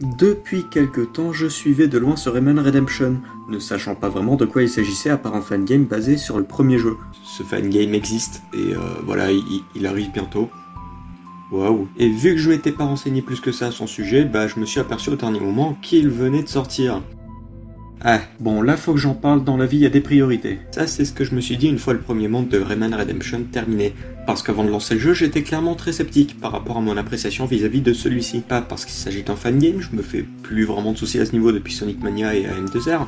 Depuis quelque temps, je suivais de loin ce Rayman Redemption, ne sachant pas vraiment de quoi il s'agissait à part un fangame basé sur le premier jeu. Ce fangame existe, et euh, voilà, il, arrive bientôt. Waouh Et vu que je m'étais pas renseigné plus que ça à son sujet, bah je me suis aperçu au dernier moment qu'il venait de sortir. Ah, bon, là faut que j'en parle, dans la vie il y a des priorités. Ça c'est ce que je me suis dit une fois le premier monde de Rayman Redemption terminé. Parce qu'avant de lancer le jeu, j'étais clairement très sceptique par rapport à mon appréciation vis-à-vis de celui-ci. Pas parce qu'il s'agit d'un fangame, je me fais plus vraiment de soucis à ce niveau depuis Sonic Mania et AM2R,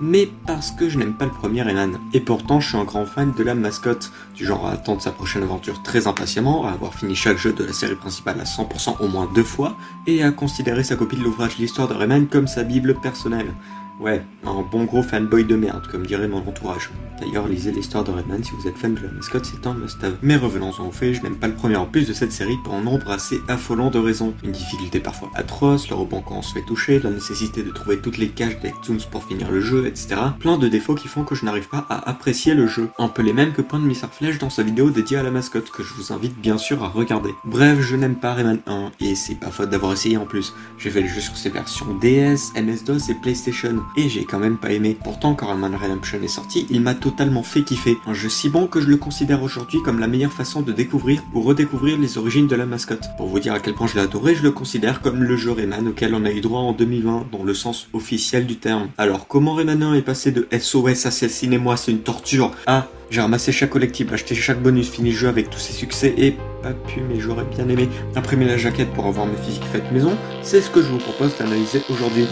mais parce que je n'aime pas le premier Rayman. Et pourtant, je suis un grand fan de la mascotte, du genre à attendre sa prochaine aventure très impatiemment, à avoir fini chaque jeu de la série principale à 100% au moins deux fois, et à considérer sa copie de l'ouvrage L'histoire de Rayman comme sa bible personnelle. Ouais, un bon gros fanboy de merde, comme dirait mon entourage. D'ailleurs, lisez l'histoire de Redman si vous êtes fan de la mascotte, c'est un must-have. Mais revenons-en au fait, je n'aime pas le premier opus de cette série pour un nombre assez affolant de raisons. Une difficulté parfois atroce, le rebond quand on se fait toucher, la nécessité de trouver toutes les caches d'Actoons pour finir le jeu, etc. Plein de défauts qui font que je n'arrive pas à apprécier le jeu. Un peu les mêmes que Point de Mr. Flèche dans sa vidéo dédiée à la mascotte, que je vous invite bien sûr à regarder. Bref, je n'aime pas Rayman 1, et c'est pas faute d'avoir essayé en plus. J'ai fait le jeu sur ses versions DS, MS-DOS et PlayStation, et j'ai quand même pas aimé. Pourtant, quand Rayman Redemption est sorti, il m'a totalement fait kiffer. Un jeu si bon que je le considère aujourd'hui comme la meilleure façon de découvrir ou redécouvrir les origines de la mascotte. Pour vous dire à quel point je l'ai adoré, je le considère comme le jeu Rayman auquel on a eu droit en 2020, dans le sens officiel du terme. Alors, comment Rayman 1 est passé de SOS assassinez-moi, c'est une torture à j'ai ramassé chaque collectible, acheté chaque bonus, fini le jeu avec tous ses succès et pas pu, mais j'aurais bien aimé imprimer la jaquette pour avoir mes physiques faites maison. C'est ce que je vous propose d'analyser aujourd'hui.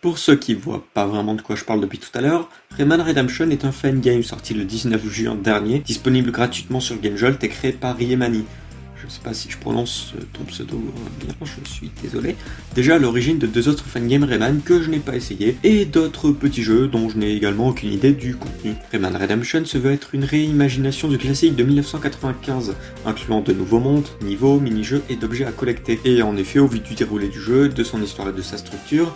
Pour ceux qui voient pas vraiment de quoi je parle depuis tout à l'heure, Rayman Redemption est un fan game sorti le 19 juin dernier, disponible gratuitement sur GameJolt et créé par Riemani. Je sais pas si je prononce ton pseudo bien, je suis désolé. Déjà à l'origine de deux autres fangames Rayman que je n'ai pas essayé, et d'autres petits jeux dont je n'ai également aucune idée du contenu. Rayman Redemption se veut être une réimagination du classique de 1995, incluant de nouveaux mondes, niveaux, mini-jeux et d'objets à collecter. Et en effet, au vu du déroulé du jeu, de son histoire et de sa structure,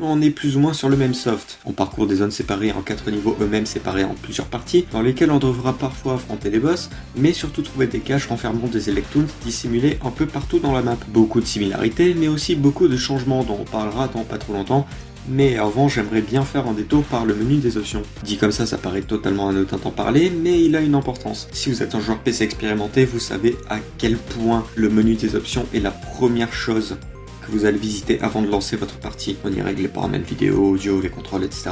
on est plus ou moins sur le même soft. On parcourt des zones séparées en quatre niveaux eux-mêmes séparés en plusieurs parties, dans lesquelles on devra parfois affronter des boss, mais surtout trouver des caches renfermant des Electoons dissimulés un peu partout dans la map. Beaucoup de similarités, mais aussi beaucoup de changements dont on parlera dans pas trop longtemps, mais avant j'aimerais bien faire un détour par le menu des options. Dit comme ça, ça paraît totalement anodin d'en parler, mais il a une importance. Si vous êtes un joueur PC expérimenté, vous savez à quel point le menu des options est la première chose vous allez visiter avant de lancer votre partie. On y règle les paramètres vidéo, audio, les contrôles, etc.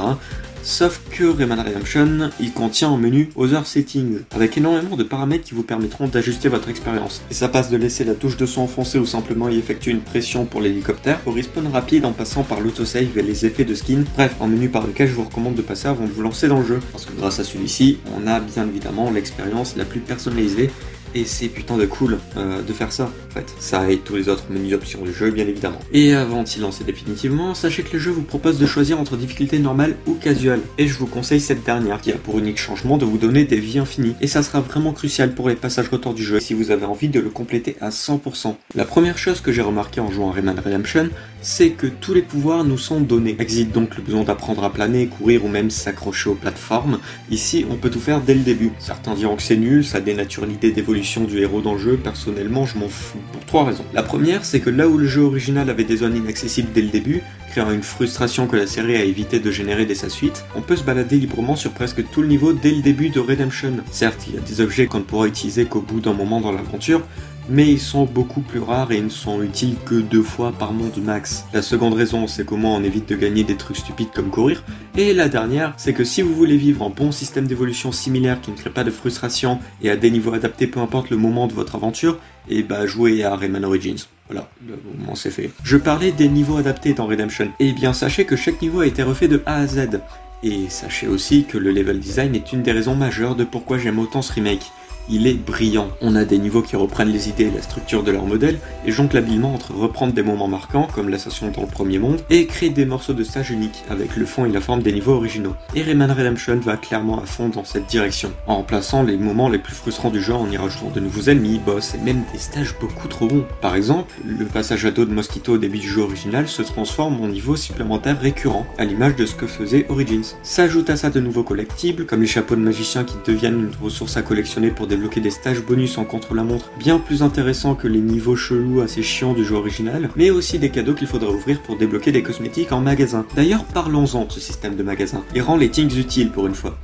Sauf que Rayman Redemption, il contient un menu Other Settings, avec énormément de paramètres qui vous permettront d'ajuster votre expérience. Et ça passe de laisser la touche de son enfoncée ou simplement y effectuer une pression pour l'hélicoptère, au respawn rapide en passant par l'autosave et les effets de skin, bref, un menu par lequel je vous recommande de passer avant de vous lancer dans le jeu. Parce que grâce à celui-ci, on a bien évidemment l'expérience la plus personnalisée et c'est putain de cool euh, de faire ça en fait. Ça et tous les autres menus d'options du jeu bien évidemment. Et avant de s'y lancer définitivement, sachez que le jeu vous propose de choisir entre difficulté normale ou casual. Et je vous conseille cette dernière qui a pour unique changement de vous donner des vies infinies. Et ça sera vraiment crucial pour les passages retour du jeu si vous avez envie de le compléter à 100%. La première chose que j'ai remarqué en jouant à Rayman Redemption, c'est que tous les pouvoirs nous sont donnés. Existe donc le besoin d'apprendre à planer, courir ou même s'accrocher aux plateformes. Ici, on peut tout faire dès le début. Certains diront que c'est nul, ça dénature l'idée d'évolution du héros dans le jeu. Personnellement, je m'en fous pour trois raisons. La première, c'est que là où le jeu original avait des zones inaccessibles dès le début, créant une frustration que la série a évité de générer dès sa suite, on peut se balader librement sur presque tout le niveau dès le début de Redemption. Certes, il y a des objets qu'on ne pourra utiliser qu'au bout d'un moment dans l'aventure, mais ils sont beaucoup plus rares et ne sont utiles que deux fois par monde max. La seconde raison, c'est comment on évite de gagner des trucs stupides comme courir. Et la dernière, c'est que si vous voulez vivre un bon système d'évolution similaire qui ne crée pas de frustration et à des niveaux adaptés peu importe le moment de votre aventure, et eh bah jouez à Rayman Origins. Voilà, moment c'est fait. Je parlais des niveaux adaptés dans Redemption. Et eh bien sachez que chaque niveau a été refait de A à Z. Et sachez aussi que le level design est une des raisons majeures de pourquoi j'aime autant ce remake. Il est brillant. On a des niveaux qui reprennent les idées et la structure de leur modèle et jonglent habilement entre reprendre des moments marquants comme l'ascension dans le premier monde et créer des morceaux de stage uniques avec le fond et la forme des niveaux originaux. Et Rayman Redemption va clairement à fond dans cette direction, en remplaçant les moments les plus frustrants du jeu en y rajoutant de nouveaux ennemis, boss et même des stages beaucoup trop bons. Par exemple, le passage à dos de Mosquito au début du jeu original se transforme en niveau supplémentaire récurrent, à l'image de ce que faisait Origins. S'ajoute à ça de nouveaux collectibles, comme les chapeaux de magicien qui deviennent une ressource à collectionner pour débloquer des stages bonus en contre-la-montre bien plus intéressants que les niveaux chelous assez chiants du jeu original, mais aussi des cadeaux qu'il faudra ouvrir pour débloquer des cosmétiques en magasin. D'ailleurs, parlons-en de ce système de magasin. Il rend les things utiles pour une fois.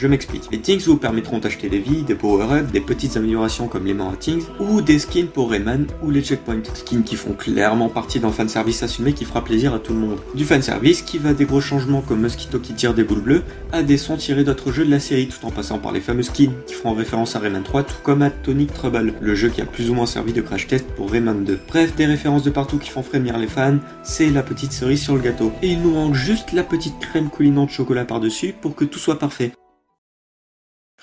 Je m'explique. Les Things vous permettront d'acheter des vies, des power-ups, des petites améliorations comme les à Things, ou des skins pour Rayman ou les checkpoints. Skins qui font clairement partie d'un fanservice assumé qui fera plaisir à tout le monde. Du fanservice qui va des gros changements comme Mosquito qui tire des boules bleues, à des sons tirés d'autres jeux de la série, tout en passant par les fameux skins qui feront référence à Rayman 3, tout comme à Tonic Trouble, le jeu qui a plus ou moins servi de crash test pour Rayman 2. Bref, des références de partout qui font frémir les fans, c'est la petite cerise sur le gâteau. Et il nous manque juste la petite crème coulinante chocolat par-dessus pour que tout soit parfait.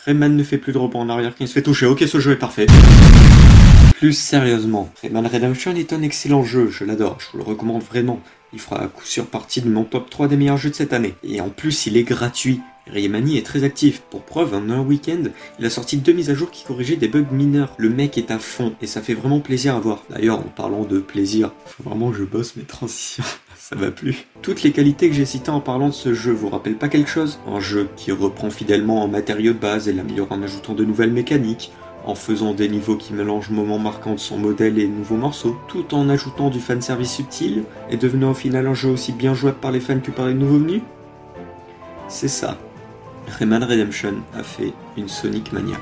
Rayman ne fait plus de rebond en arrière il se fait toucher. Ok, ce jeu est parfait. Plus sérieusement, Rayman Redemption est un excellent jeu, je l'adore, je vous le recommande vraiment. Il fera à coup sûr partie de mon top 3 des meilleurs jeux de cette année. Et en plus, il est gratuit. Raymani est très actif. Pour preuve, en un week-end, il a sorti deux mises à jour qui corrigeaient des bugs mineurs. Le mec est à fond et ça fait vraiment plaisir à voir. D'ailleurs, en parlant de plaisir, faut vraiment que je bosse mes transitions ça va plus. Toutes les qualités que j'ai citées en parlant de ce jeu vous rappellent pas quelque chose? Un jeu qui reprend fidèlement en matériaux de base et l'améliore en ajoutant de nouvelles mécaniques, en faisant des niveaux qui mélangent moments marquants de son modèle et nouveaux morceaux, tout en ajoutant du fanservice subtil et devenant au final un jeu aussi bien jouable par les fans que par les nouveaux venus? C'est ça. Rayman Redemption a fait une Sonic Mania.